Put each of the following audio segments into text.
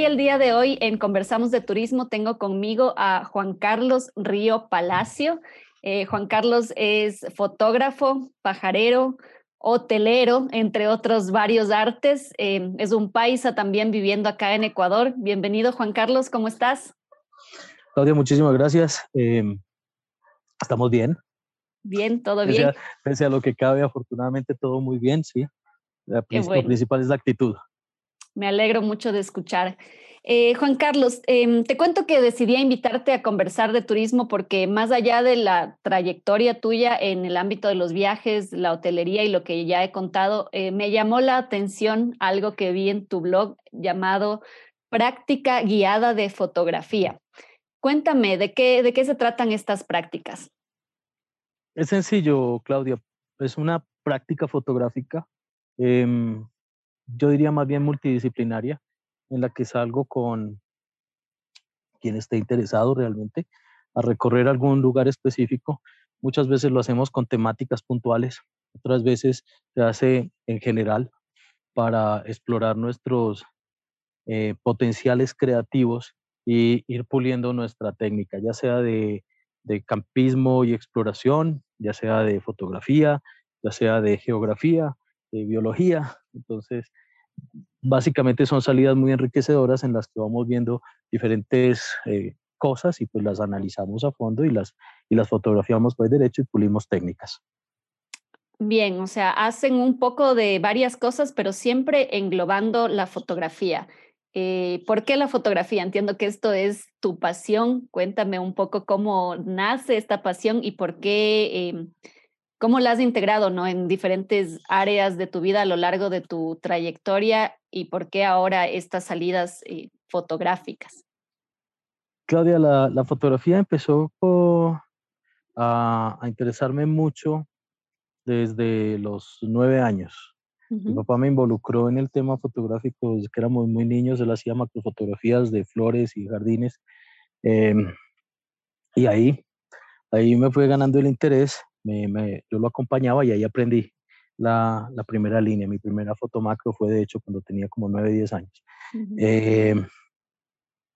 Y el día de hoy en Conversamos de Turismo tengo conmigo a Juan Carlos Río Palacio. Eh, Juan Carlos es fotógrafo, pajarero, hotelero, entre otros varios artes. Eh, es un paisa también viviendo acá en Ecuador. Bienvenido Juan Carlos, ¿cómo estás? Claudia, muchísimas gracias. Em, ¿Estamos bien? Bien, todo bien. Pese a lo que cabe, afortunadamente todo muy bien, sí. Lo principal es la actitud. Me alegro mucho de escuchar. Eh, Juan Carlos, em, te cuento que decidí invitarte a conversar de turismo porque más allá de la trayectoria tuya en el ámbito de los viajes, la hotelería y lo que ya he contado, eh, me llamó la atención algo que vi en tu blog llamado Práctica Guiada de Fotografía. Cuéntame, ¿de qué, de qué se tratan estas prácticas? Es sencillo, Claudia. Es una práctica fotográfica em, yo diría más bien multidisciplinaria, en la que salgo con quien esté interesado realmente a recorrer algún lugar específico. Muchas veces lo hacemos con temáticas puntuales, otras veces se hace en general para explorar nuestros eh, potenciales creativos y ir puliendo nuestra técnica, ya sea de, de campismo y exploración, ya sea de fotografía, ya sea de geografía, de biología. Entonces, básicamente son salidas muy enriquecedoras en las que vamos viendo diferentes eh, cosas y pues las analizamos a fondo y las, y las fotografiamos por derecho y pulimos técnicas. Bien, o sea, hacen un poco de varias cosas, pero siempre englobando la fotografía. Eh, ¿Por qué la fotografía? Entiendo que esto es tu pasión. Cuéntame un poco cómo nace esta pasión y por qué em, ¿Cómo la has integrado ¿no? en diferentes áreas de tu vida a lo largo de tu trayectoria y por qué ahora estas salidas eh, fotográficas? Claudia, la, fotografía empezó a, interesarme mucho desde los nueve años. Mi papá me involucró en el tema fotográfico desde que éramos muy niños. Él hacía macrofotografías de flores y jardines. Em, y ahí, ahí me fue ganando el interés me, yo lo acompañaba y ahí aprendí la, la, primera línea. Mi primera foto macro fue de hecho cuando tenía como 9, 10 años. Eh,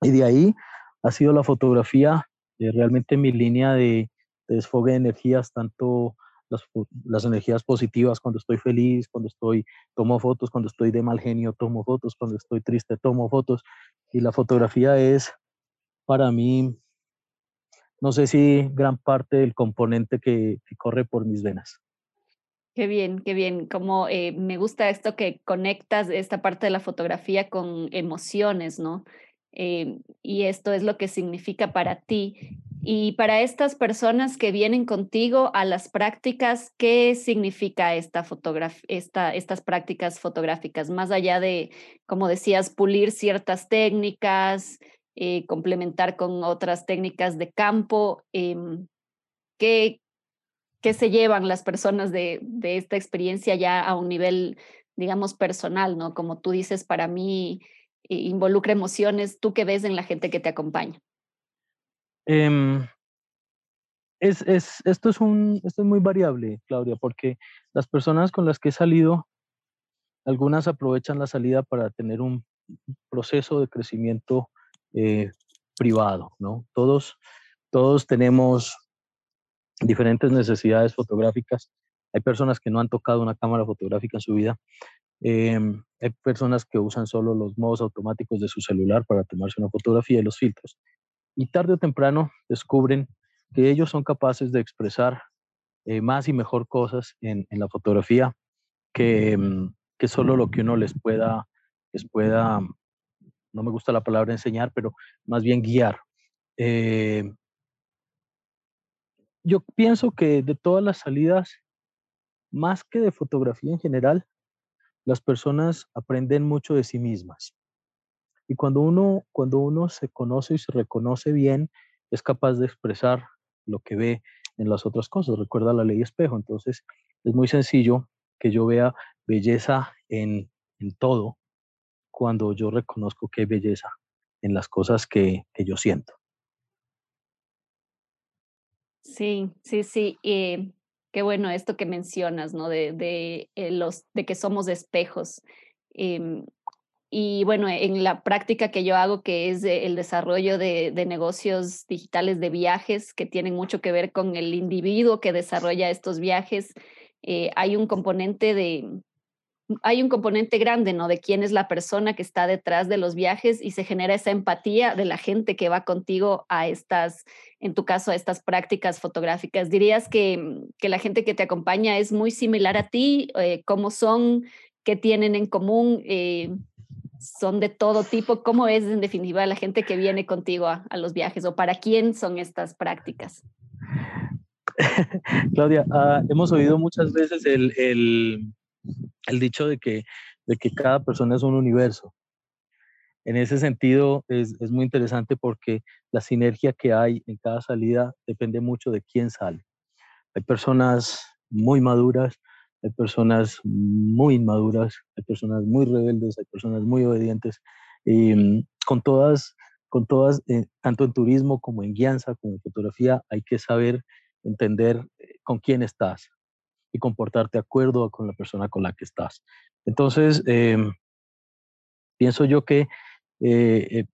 y de ahí ha sido la fotografía eh, realmente mi línea de, desfogue de energías, tanto las, las, energías positivas cuando estoy feliz, cuando estoy, tomo fotos, cuando estoy de mal genio, tomo fotos, cuando estoy triste, tomo fotos. Y la fotografía es para mí no sé si gran parte del componente que, corre por mis venas. Qué bien, qué bien. Como eh, me gusta esto que conectas esta parte de la fotografía con emociones, ¿no? Eh, y esto es lo que significa para ti. Y para estas personas que vienen contigo a las prácticas, ¿qué significa esta esta, estas prácticas fotográficas? Más allá de, como decías, pulir ciertas técnicas, eh, complementar con otras técnicas de campo. Em, ¿qué, ¿Qué se llevan las personas de, de, esta experiencia ya a un nivel, digamos, personal, ¿no? Como tú dices, para mí eh, involucra emociones. ¿Tú qué ves en la gente que te acompaña? Em, es, es, esto, es un, esto es muy variable, Claudia, porque las personas con las que he salido, algunas aprovechan la salida para tener un proceso de crecimiento eh, privado, ¿no? Todos, todos tenemos diferentes necesidades fotográficas. Hay personas que no han tocado una cámara fotográfica en su vida. Em, hay personas que usan solo los modos automáticos de su celular para tomarse una fotografía y los filtros. Y tarde o temprano descubren que ellos son capaces de expresar eh, más y mejor cosas en, en la fotografía que, em, que, solo lo que uno les pueda, les pueda no me gusta la palabra enseñar, pero más bien guiar. Eh, yo pienso que de todas las salidas, más que de fotografía en general, las personas aprenden mucho de sí mismas. Y cuando uno, cuando uno se conoce y se reconoce bien, es capaz de expresar lo que ve en las otras cosas. Recuerda la ley espejo. Entonces, es muy sencillo que yo vea belleza en, en todo cuando yo reconozco que hay belleza en las cosas que, que yo siento. Sí, sí, sí. Eh, qué bueno esto que mencionas, ¿no? De, de, eh, los, de que somos espejos. Em, y bueno, en la práctica que yo hago, que es el desarrollo de, de, negocios digitales de viajes, que tienen mucho que ver con el individuo que desarrolla estos viajes, eh, hay un componente de, hay un componente grande, ¿no? De quién es la persona que está detrás de los viajes y se genera esa empatía de la gente que va contigo a estas, en tu caso, a estas prácticas fotográficas. ¿Dirías que, que la gente que te acompaña es muy similar a ti? Eh, ¿Cómo son? ¿Qué tienen en común? Eh, ¿Son de todo tipo? ¿Cómo es en definitiva la gente que viene contigo a, los viajes o para quién son estas prácticas? Claudia, uh, hemos oído muchas veces el el dicho de que, de que cada persona es un universo. En ese sentido es, es, muy interesante porque la sinergia que hay en cada salida depende mucho de quién sale. Hay personas muy maduras, hay personas muy inmaduras, hay personas muy rebeldes, hay personas muy obedientes. Y mm, con todas, con todas eh, tanto en turismo como en guianza, como en fotografía, hay que saber entender eh, con quién estás, y comportarte de acuerdo con la persona con la que estás. Entonces, em, pienso yo que eh, eh,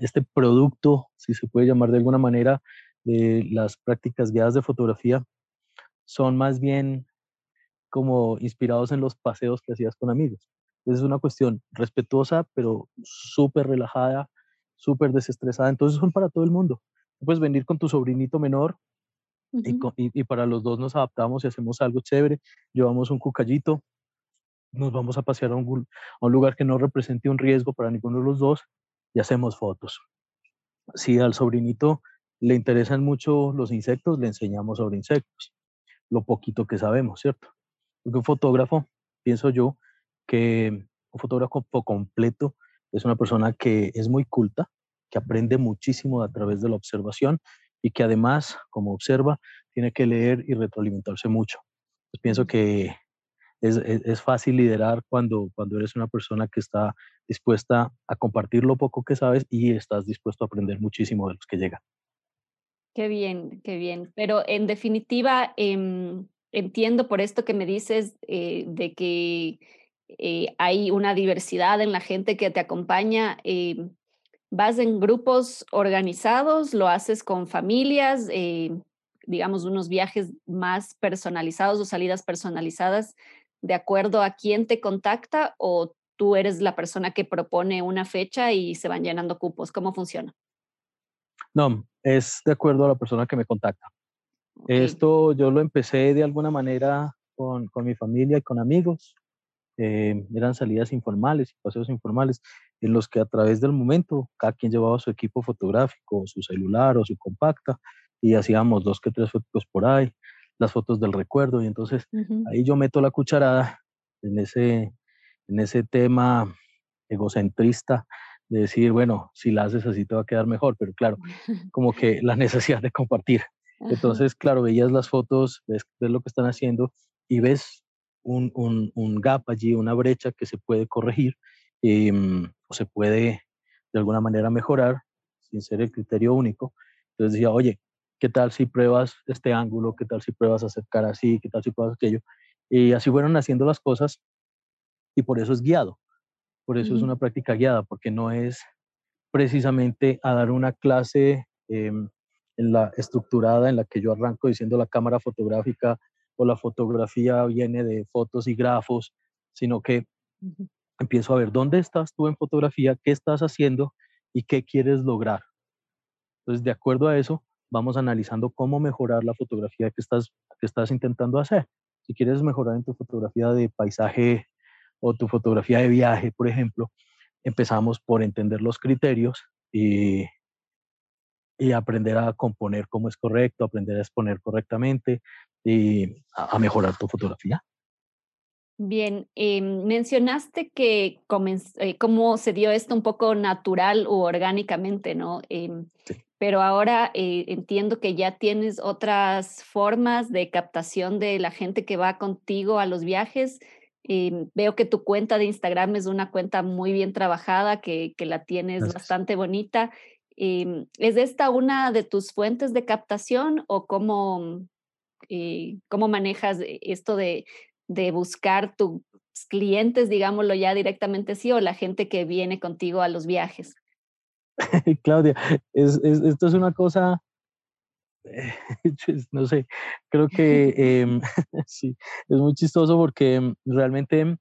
este producto, si se puede llamar de alguna manera, de las prácticas guiadas de fotografía, son más bien como inspirados en los paseos que hacías con amigos. Es una cuestión respetuosa, pero súper relajada, súper desestresada. Entonces son para todo el mundo. Puedes venir con tu sobrinito menor y, para los dos nos adaptamos y hacemos algo chévere, llevamos un cucallito, nos vamos a pasear a un, a un lugar que no represente un riesgo para ninguno de los dos y hacemos fotos. Si al sobrinito le interesan mucho los insectos, le enseñamos sobre insectos, lo poquito que sabemos, ¿cierto? Porque un fotógrafo, pienso yo, que un fotógrafo completo es una persona que es muy culta, que aprende muchísimo a través de la observación y que además, como observa, tiene que leer y retroalimentarse mucho. Pues pienso que es, es, fácil liderar cuando, cuando eres una persona que está dispuesta a compartir lo poco que sabes y estás dispuesto a aprender muchísimo de los que llegan. Qué bien, qué bien. Pero en definitiva, eh, entiendo por esto que me dices eh, de que eh, hay una diversidad en la gente que te acompaña. ¿Vas en grupos organizados? ¿Lo haces con familias? Eh, digamos, unos viajes más personalizados o salidas personalizadas de acuerdo a quién te contacta o tú eres la persona que propone una fecha y se van llenando cupos? ¿Cómo funciona? No, es de acuerdo a la persona que me contacta. Okay. Esto yo lo empecé de alguna manera con, con mi familia y con amigos. Eh, eran salidas informales y paseos informales en los que a través del momento cada quien llevaba su equipo fotográfico, su celular o su compacta y hacíamos dos que tres fotos por ahí, las fotos del recuerdo y entonces uh -huh. ahí yo meto la cucharada en ese, en ese tema egocentrista de decir, bueno, si la haces así te va a quedar mejor, pero claro, como que la necesidad de compartir. Entonces, claro, veías las fotos, ves, ves lo que están haciendo y ves un, un, un, gap allí, una brecha que se puede corregir eh, o se puede de alguna manera mejorar sin ser el criterio único. Entonces decía, oye, ¿qué tal si pruebas este ángulo? ¿Qué tal si pruebas acercar así? ¿Qué tal si pruebas aquello? Y así fueron haciendo las cosas y por eso es guiado. Por eso uh -huh. es una práctica guiada, porque no es precisamente a dar una clase eh, en la estructurada en la que yo arranco diciendo la cámara fotográfica o la fotografía viene de fotos y grafos, sino que. Empiezo a ver dónde estás tú en fotografía, qué estás haciendo y qué quieres lograr. Entonces, de acuerdo a eso, vamos analizando cómo mejorar la fotografía que estás, que estás intentando hacer. Si quieres mejorar en tu fotografía de paisaje o tu fotografía de viaje, por ejemplo, empezamos por entender los criterios y, y aprender a componer cómo es correcto, aprender a exponer correctamente y a, a mejorar tu fotografía. Bien, em, mencionaste que eh, cómo se dio esto un poco natural o orgánicamente, ¿no? Em, pero ahora eh, entiendo que ya tienes otras formas de captación de la gente que va contigo a los viajes. Em, veo que tu cuenta de Instagram es una cuenta muy bien trabajada, que, que la tienes bastante bonita. ¿Es esta una de tus fuentes de captación o cómo, eh, cómo manejas esto de de buscar tus clientes, digámoslo ya directamente sí, o la gente que viene contigo a los viajes? Claudia, es, esto es una cosa, no sé, creo que em, sí, es muy chistoso porque realmente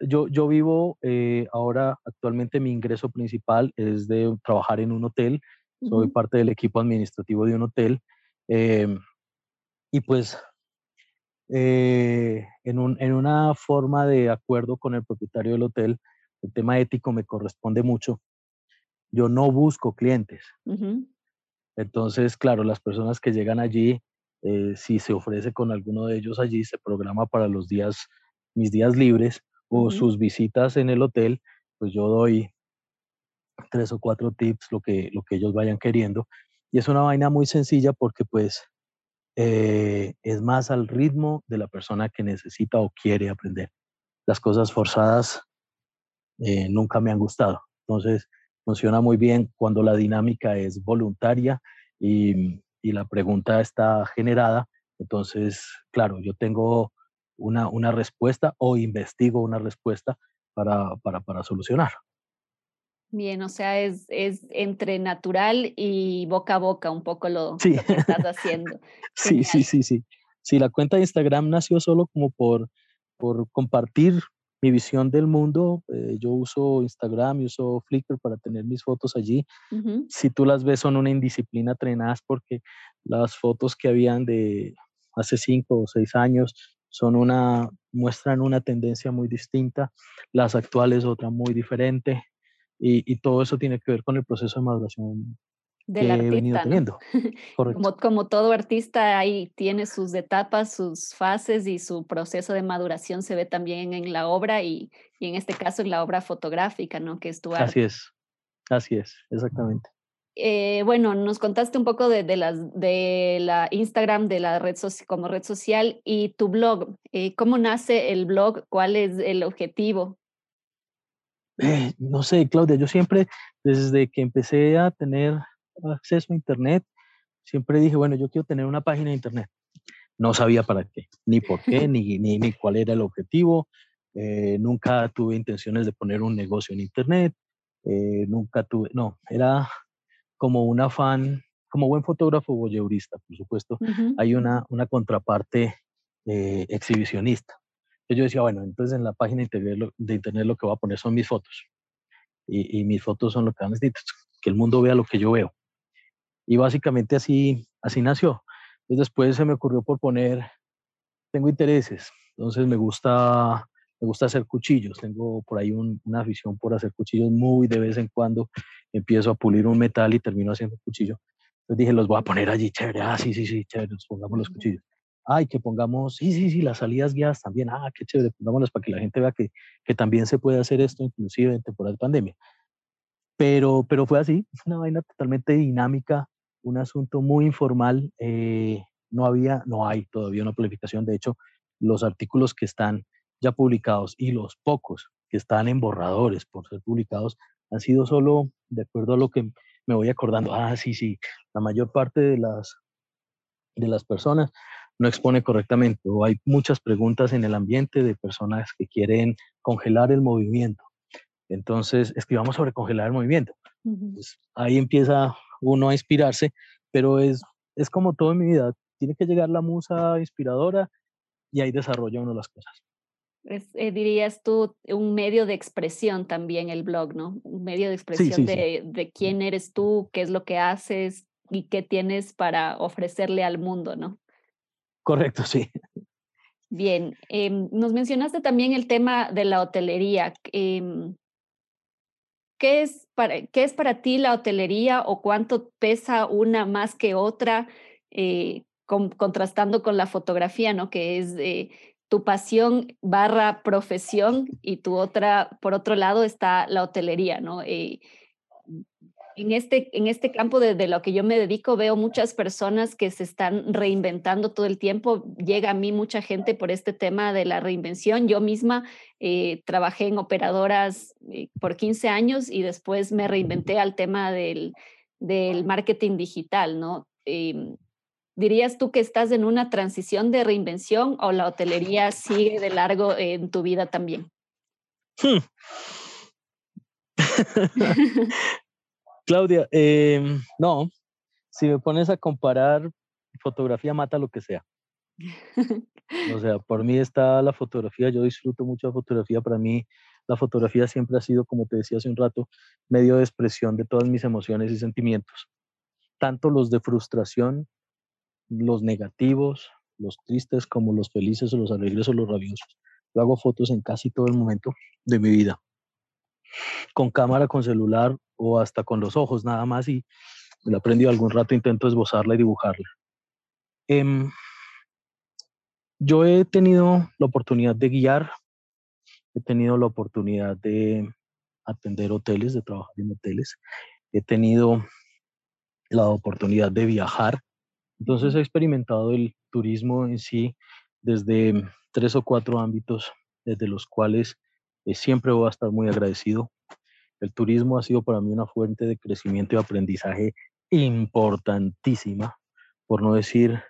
yo, yo vivo eh, ahora, actualmente mi ingreso principal es de trabajar en un hotel, soy parte del equipo administrativo de un hotel. Em, y pues eh, en, un, en, una forma de acuerdo con el propietario del hotel, el tema ético me corresponde mucho. Yo no busco clientes. Entonces, claro, las personas que llegan allí, eh, si se ofrece con alguno de ellos allí, se programa para los días, mis días libres o sus visitas en el hotel, pues yo doy tres o cuatro tips, lo que, lo que ellos vayan queriendo. Y es una vaina muy sencilla porque pues eh, es más al ritmo de la persona que necesita o quiere aprender. Las cosas forzadas eh, nunca me han gustado. Entonces, funciona muy bien cuando la dinámica es voluntaria y, la pregunta está generada. Entonces, claro, yo tengo una, una respuesta o investigo una respuesta para, para, para solucionar. Bien, o sea, es, es entre natural y boca a boca un poco lo, que estás haciendo. sí, sí, sí, sí. Sí, la cuenta de Instagram nació solo como por, por compartir mi visión del mundo. Eh, yo uso Instagram y uso Flickr para tener mis fotos allí. Si tú las ves, son una indisciplina trenadas porque las fotos que habían de hace cinco o seis años son una, muestran una tendencia muy distinta. Las actuales, otra muy diferente. Y, todo eso tiene que ver con el proceso de maduración del que artista, he venido teniendo. Como, como, todo artista, ahí tiene sus etapas, sus fases y su proceso de maduración se ve también en la obra y, y en este caso en la obra fotográfica, ¿no? Que es tu arte. Así es, así es, exactamente. Eh, bueno, nos contaste un poco de, de, las, de la Instagram, de la red como red social y tu blog. Eh, ¿Cómo nace el blog? ¿Cuál es el objetivo? Eh, no sé, Claudia, yo siempre, desde que empecé a tener acceso a Internet, siempre dije, bueno, yo quiero tener una página de Internet. No sabía para qué, ni por qué, ni, ni, ni, cuál era el objetivo. Eh, nunca tuve intenciones de poner un negocio en Internet. Eh, nunca tuve, no, era como un afán, como buen fotógrafo voyeurista, por supuesto, hay una, una contraparte exhibicionista yo decía, bueno, entonces en la página de internet lo que voy a poner son mis fotos. Y, mis fotos son lo que van necesito, que el mundo vea lo que yo veo. Y básicamente así, así nació. Entonces después se me ocurrió por poner, tengo intereses, entonces me gusta, me gusta hacer cuchillos, tengo por ahí una afición por hacer cuchillos muy de vez en cuando, empiezo a pulir un metal y termino haciendo cuchillo. Entonces dije, los voy a poner allí, chévere, ah, sí, sí, sí, chévere, nos pongamos los cuchillos ay, que pongamos, sí, sí, sí, las salidas guiadas también, ah, qué chévere, pongámoslas para que la gente vea que, que también se puede hacer esto, inclusive en temporada de pandemia. Pero, pero fue así, una vaina totalmente dinámica, un asunto muy informal, eh, no había, no hay todavía una planificación, de hecho, los artículos que están ya publicados y los pocos que están en borradores por ser publicados han sido solo de acuerdo a lo que me voy acordando, ah, sí, sí, la mayor parte de las, de las personas no expone correctamente o hay muchas preguntas en el ambiente de personas que quieren congelar el movimiento. Entonces, escribamos sobre congelar el movimiento. Pues, ahí empieza uno a inspirarse, pero es, es como todo en mi vida, tiene que llegar la musa inspiradora y ahí desarrolla uno las cosas. Es, eh, dirías tú, un medio de expresión también el blog, ¿no? Un medio de expresión de, de, quién eres tú, qué es lo que haces y qué tienes para ofrecerle al mundo, ¿no? Correcto, sí. Bien, em, nos mencionaste también el tema de la hotelería. Em, ¿qué, es para, ¿Qué es para ti la hotelería o cuánto pesa una más que otra, eh, contrastando con la fotografía, ¿no? que es tu pasión barra profesión y tu otra, por otro lado, está la hotelería, ¿no? En este, en este campo de, lo que yo me dedico, veo muchas personas que se están reinventando todo el tiempo. Llega a mí mucha gente por este tema de la reinvención. Yo misma eh, trabajé en operadoras eh, por 15 años y después me reinventé al tema del, del marketing digital, ¿no? Em, ¿Dirías tú que estás en una transición de reinvención o la hotelería sigue de largo en tu vida también? Hmm. Claudia, em, no, si me pones a comparar, fotografía mata lo que sea. O sea, por mí está la fotografía, yo disfruto mucho la fotografía, para mí la fotografía siempre ha sido, como te decía hace un rato, medio de expresión de todas mis emociones y sentimientos, tanto los de frustración los negativos, los tristes, como los felices o los alegres o los rabiosos. Yo hago fotos en casi todo el momento de mi vida, con cámara, con celular o hasta con los ojos nada más y me la aprendí algún rato, intento esbozarla y dibujarla. Em, yo he tenido la oportunidad de guiar, he tenido la oportunidad de atender hoteles, de trabajar en hoteles, he tenido la oportunidad de viajar entonces he experimentado el turismo en sí desde tres o cuatro ámbitos, desde los cuales eh, siempre voy a estar muy agradecido. El turismo ha sido para mí una fuente de crecimiento y aprendizaje importantísima, por no decir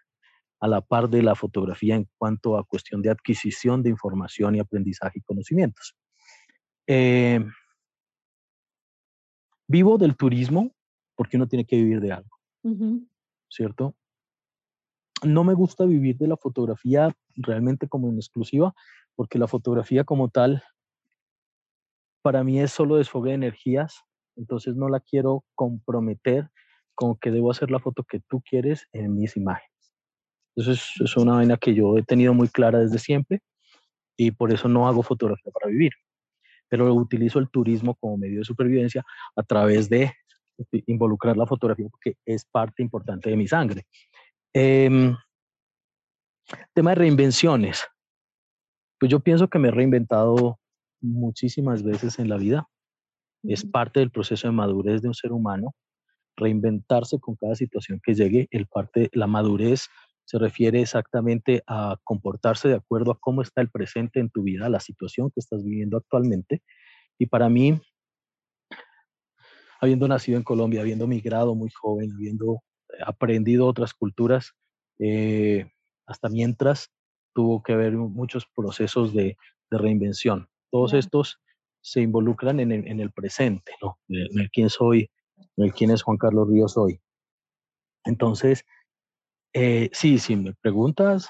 a la par de la fotografía en cuanto a cuestión de adquisición de información y aprendizaje y conocimientos. Eh, vivo del turismo porque uno tiene que vivir de algo, ¿cierto? no me gusta vivir de la fotografía realmente como en exclusiva, porque la fotografía como tal, para mí es solo desfogue de energías, entonces no la quiero comprometer con que debo hacer la foto que tú quieres en mis imágenes. Entonces es una vaina que yo he tenido muy clara desde siempre y por eso no hago fotografía para vivir, pero utilizo el turismo como medio de supervivencia a través de involucrar la fotografía porque es parte importante de mi sangre. Eh, tema de reinvenciones. Pues yo pienso que me he reinventado muchísimas veces en la vida. Es parte del proceso de madurez de un ser humano. Reinventarse con cada situación que llegue. El parte, la madurez se refiere exactamente a comportarse de acuerdo a cómo está el presente en tu vida, la situación que estás viviendo actualmente. Y para mí, habiendo nacido en Colombia, habiendo migrado muy joven, habiendo aprendido otras culturas, eh, hasta mientras tuvo que haber muchos procesos de, reinvención. Todos estos se involucran en el, presente, ¿no? En el quién soy, en el quién es Juan Carlos Ríos hoy. Entonces, eh, sí, si me preguntas,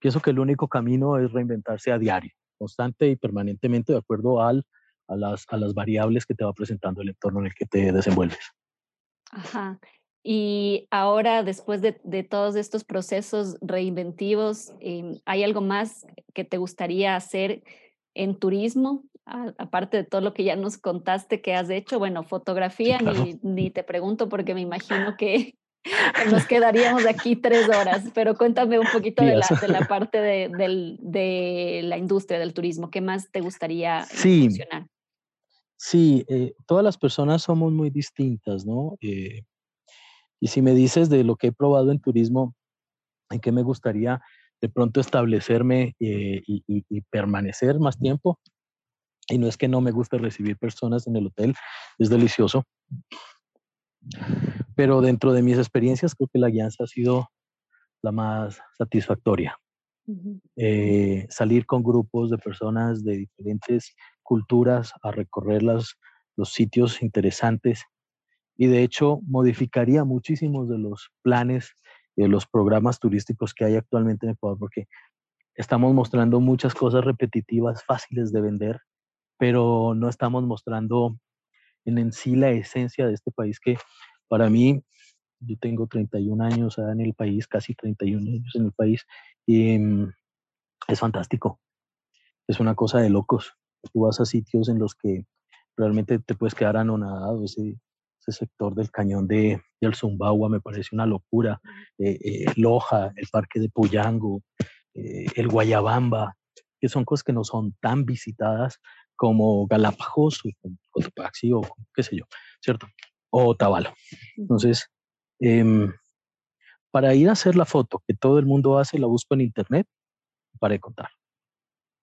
pienso que el único camino es reinventarse a diario, constante y permanentemente de acuerdo al, a, las, a las variables que te va presentando el entorno en el que te desenvuelves. Ajá. Y ahora, después de, todos estos procesos reinventivos, em, ¿hay algo más que te gustaría hacer en turismo? aparte de todo lo que ya nos contaste que has hecho, bueno, fotografía, ni, te pregunto porque me imagino que nos quedaríamos aquí tres horas, pero cuéntame un poquito de la, de la, parte de, de, la industria del turismo. ¿Qué más te gustaría sí, mencionar? Sí, eh, todas las personas somos muy distintas, ¿no? Eh, y si me dices de lo que he probado en turismo, en qué me gustaría de pronto establecerme eh, y, permanecer más tiempo, y no es que no me guste recibir personas en el hotel, es delicioso. Pero dentro de mis experiencias, creo que la guianza ha sido la más satisfactoria. Eh, salir con grupos de personas de diferentes culturas a recorrer los sitios interesantes y de hecho modificaría muchísimos de los planes de los programas turísticos que hay actualmente en Ecuador porque estamos mostrando muchas cosas repetitivas, fáciles de vender, pero no estamos mostrando en, en sí la esencia de este país que para mí, yo tengo 31 años en el país, casi 31 años en el país, y mm, es fantástico. Es una cosa de locos. Tú vas a sitios en los que realmente te puedes quedar anonadado. Ese, ese sector del cañón de, El Zumbagua me parece una locura. Eh, eh, Loja, el parque de Puyango, eh, el Guayabamba, que son cosas que no son tan visitadas como Galápagos o Cotopaxi o qué sé yo, ¿cierto? O Tabalo. Entonces, em, para ir a hacer la foto que todo el mundo hace, la busco en internet para contar.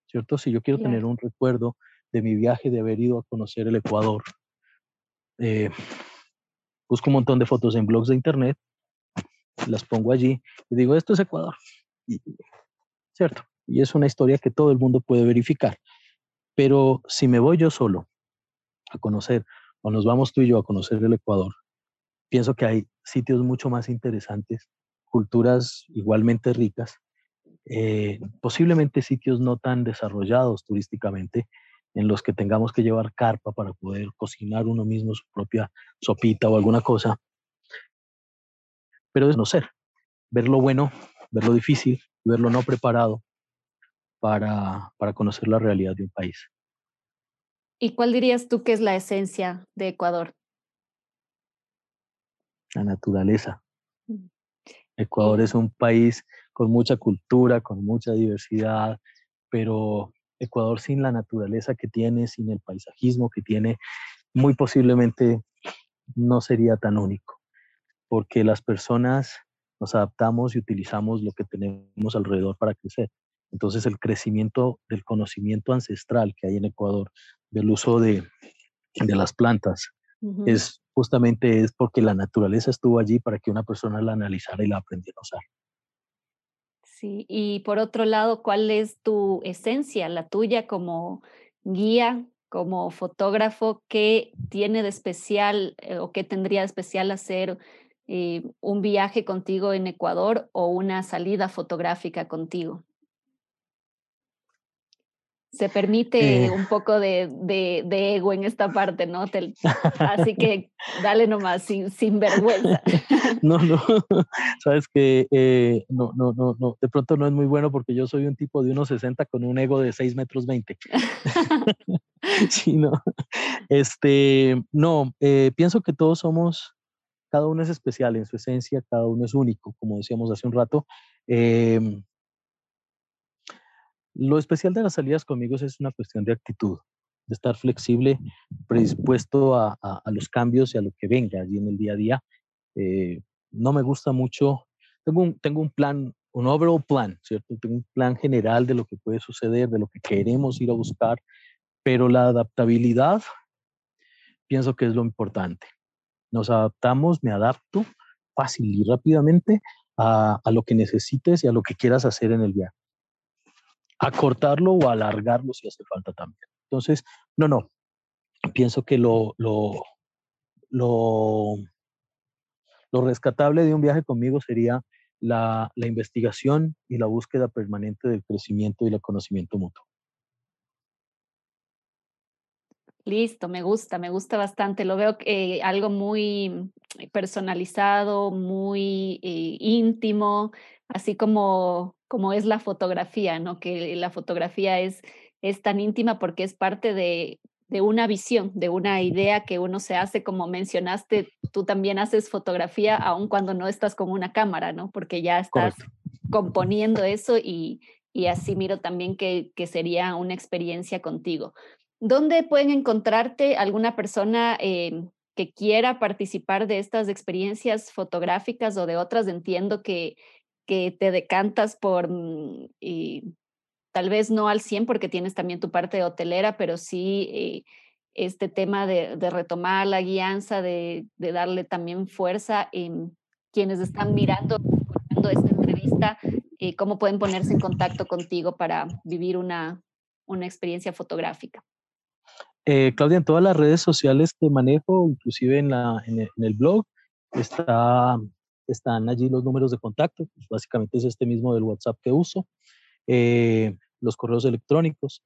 ¿Cierto? Si yo quiero tener un recuerdo de mi viaje, de haber ido a conocer el Ecuador, eh, busco un montón de fotos en blogs de internet, las pongo allí y digo, esto es Ecuador. ¿Cierto? Y es una historia que todo el mundo puede verificar. Pero si me voy yo solo a conocer, o nos vamos tú y yo a conocer el Ecuador, pienso que hay sitios mucho más interesantes, culturas igualmente ricas, eh, posiblemente sitios no tan desarrollados turísticamente, en los que tengamos que llevar carpa para poder cocinar uno mismo su propia sopita o alguna cosa. Pero es no ser, ver lo bueno, ver lo difícil, ver lo no preparado para, para conocer la realidad de un país. ¿Y cuál dirías tú que es la esencia de Ecuador? La naturaleza. Mm. Ecuador es un país con mucha cultura, con mucha diversidad, pero Ecuador sin la naturaleza que tiene, sin el paisajismo que tiene, muy posiblemente no sería tan único, porque las personas nos adaptamos y utilizamos lo que tenemos alrededor para crecer. Entonces el crecimiento del conocimiento ancestral que hay en Ecuador, del uso de, las plantas, es justamente es porque la naturaleza estuvo allí para que una persona la analizara y la aprendiera a usar. Sí, y por otro lado, ¿cuál es tu esencia, la tuya como guía, como fotógrafo? ¿Qué tiene de especial eh, o qué tendría de especial hacer eh, un viaje contigo en Ecuador o una salida fotográfica contigo? Se permite eh. un poco de, de, ego en esta parte, ¿no? así que dale nomás, sin, sin vergüenza. No, no, sabes que eh, no, no, no, no, de pronto no es muy bueno porque yo soy un tipo de 1,60 con un ego de 6 metros 20. sí, no. Este, no, eh, pienso que todos somos, cada uno es especial en su esencia, cada uno es único, como decíamos hace un rato. Lo especial de las salidas conmigo es una cuestión de actitud, de estar flexible, predispuesto a, los cambios y a lo que venga allí en el día a día. Eh, no me gusta mucho, tengo un, tengo un plan, un overall plan, ¿cierto? Tengo un plan general de lo que puede suceder, de lo que queremos ir a buscar, pero la adaptabilidad pienso que es lo importante. Nos adaptamos, me adapto fácil y rápidamente a, a lo que necesites y a lo que quieras hacer en el viaje acortarlo o alargarlo si hace falta también. Entonces, no, no, pienso que lo, lo, lo, lo rescatable de un viaje conmigo sería la, la, investigación y la búsqueda permanente del crecimiento y el conocimiento mutuo. Listo, me gusta, me gusta bastante. Lo veo eh, algo muy personalizado, muy eh, íntimo, así como como es la fotografía, ¿no? Que la fotografía es, es tan íntima porque es parte de, de una visión, de una idea que uno se hace, como mencionaste, tú también haces fotografía aun cuando no estás con una cámara, ¿no? Porque ya estás componiendo eso y, y, así miro también que, que, sería una experiencia contigo. ¿Dónde pueden encontrarte alguna persona eh, que quiera participar de estas experiencias fotográficas o de otras? Entiendo que que te decantas por, mm, y tal vez no al 100 porque tienes también tu parte hotelera, pero sí eh, este tema de, retomar la guianza, de, darle también fuerza en quienes están mirando, esta entrevista, eh, cómo pueden ponerse en contacto contigo para vivir una, una experiencia fotográfica. Eh, Claudia, en todas las redes sociales que manejo, inclusive en, la, en el blog, está están allí los números de contacto, pues, básicamente es este mismo del WhatsApp que uso, eh, los correos electrónicos,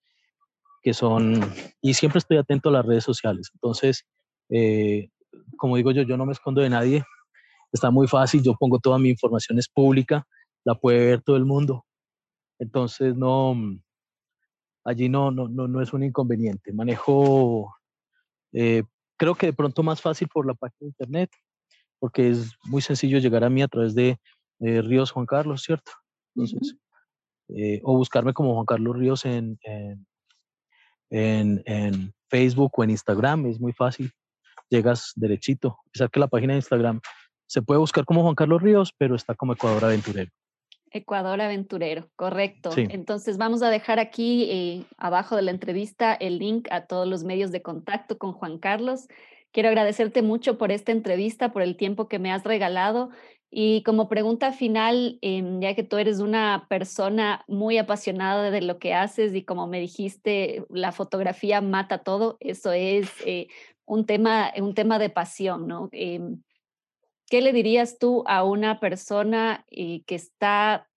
que son, y siempre estoy atento a las redes sociales. Entonces, eh, como digo yo, yo no me escondo de nadie, está muy fácil, yo pongo toda mi información es pública, la puede ver todo el mundo. Entonces, no, allí no, no, no, no es un inconveniente. Manejo, eh, creo que de pronto más fácil por la página de internet, porque es muy sencillo llegar a mí a través de Ríos Juan Carlos, ¿cierto? Entonces, eh, o buscarme como Juan Carlos Ríos en, en, en, Facebook o en Instagram, es muy fácil, llegas derechito. A pesar que la página de Instagram se puede buscar como Juan Carlos Ríos, pero está como Ecuador Aventurero. Ecuador Aventurero, correcto. Entonces vamos a dejar aquí eh, abajo de la entrevista el link a todos los medios de contacto con Juan Carlos. Quiero agradecerte mucho por esta entrevista, por el tiempo que me has regalado. Y como pregunta final, em, ya que tú eres una persona muy apasionada de lo que haces y como me dijiste, la fotografía mata todo, eso es eh, un, tema, un tema de pasión, ¿no? Em, ¿Qué le dirías tú a una persona eh, que está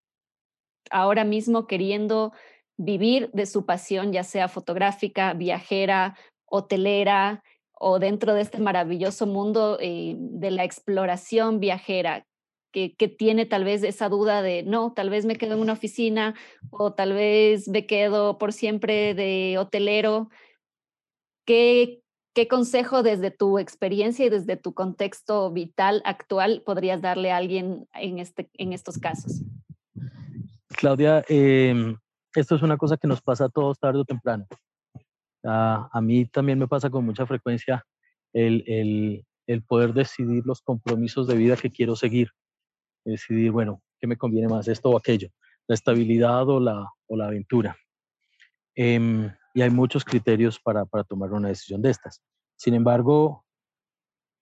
ahora mismo queriendo vivir de su pasión, ya sea fotográfica, viajera, hotelera o dentro de este maravilloso mundo eh, de la exploración viajera? que, tiene tal vez esa duda de, no, tal vez me quedo en una oficina o tal vez me quedo por siempre de hotelero. ¿Qué, qué consejo desde tu experiencia y desde tu contexto vital actual podrías darle a alguien en, este, en estos casos? Claudia, em, esto es una cosa que nos pasa a todos tarde o temprano. A mí también me pasa con mucha frecuencia el, el, el, poder decidir los compromisos de vida que quiero seguir decidir, bueno, ¿qué me conviene más, esto o aquello? La estabilidad o la, o la aventura. Em, y hay muchos criterios para, para tomar una decisión de estas. Sin embargo,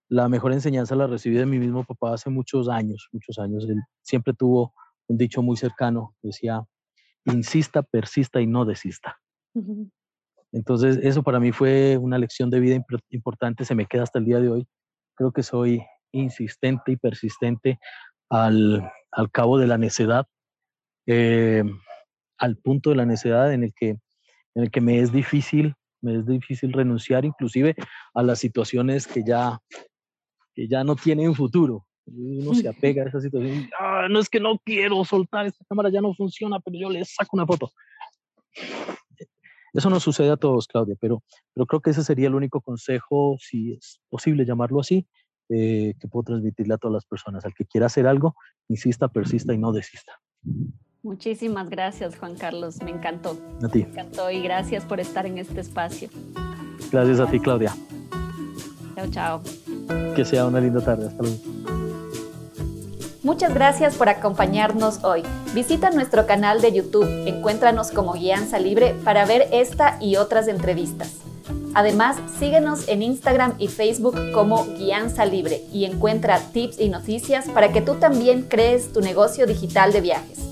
la mejor enseñanza la recibí de mi mismo papá hace muchos años, muchos años. Él siempre tuvo un dicho muy cercano, decía, insista, persista y no desista. Entonces, eso para mí fue una lección de vida importante, se me queda hasta el día de hoy. Creo que soy insistente y persistente al, cabo de la necedad, eh, al punto de la necedad en el, que, en el que me es difícil, me es difícil renunciar inclusive a las situaciones que ya, que ya no tienen futuro. Uno se apega a esa situación. Ah, no es que no quiero soltar, esta cámara ya no funciona, pero yo le saco una foto. Eso no sucede a todos, Claudia, pero, pero creo que ese sería el único consejo, si es posible llamarlo así, eh, que puedo transmitirle a todas las personas. Al que quiera hacer algo, insista, persista y no desista. Muchísimas gracias, Juan Carlos. Me encantó. A ti. Me encantó y gracias por estar en este espacio. Gracias a ti, Claudia. Chao, chao. Que sea una linda tarde. Hasta luego. Muchas gracias por acompañarnos hoy. Visita nuestro canal de YouTube, encuéntranos como Guianza Libre para ver esta y otras entrevistas. Además, síguenos en Instagram y Facebook como Guianza Libre y encuentra tips y noticias para que tú también crees tu negocio digital de viajes.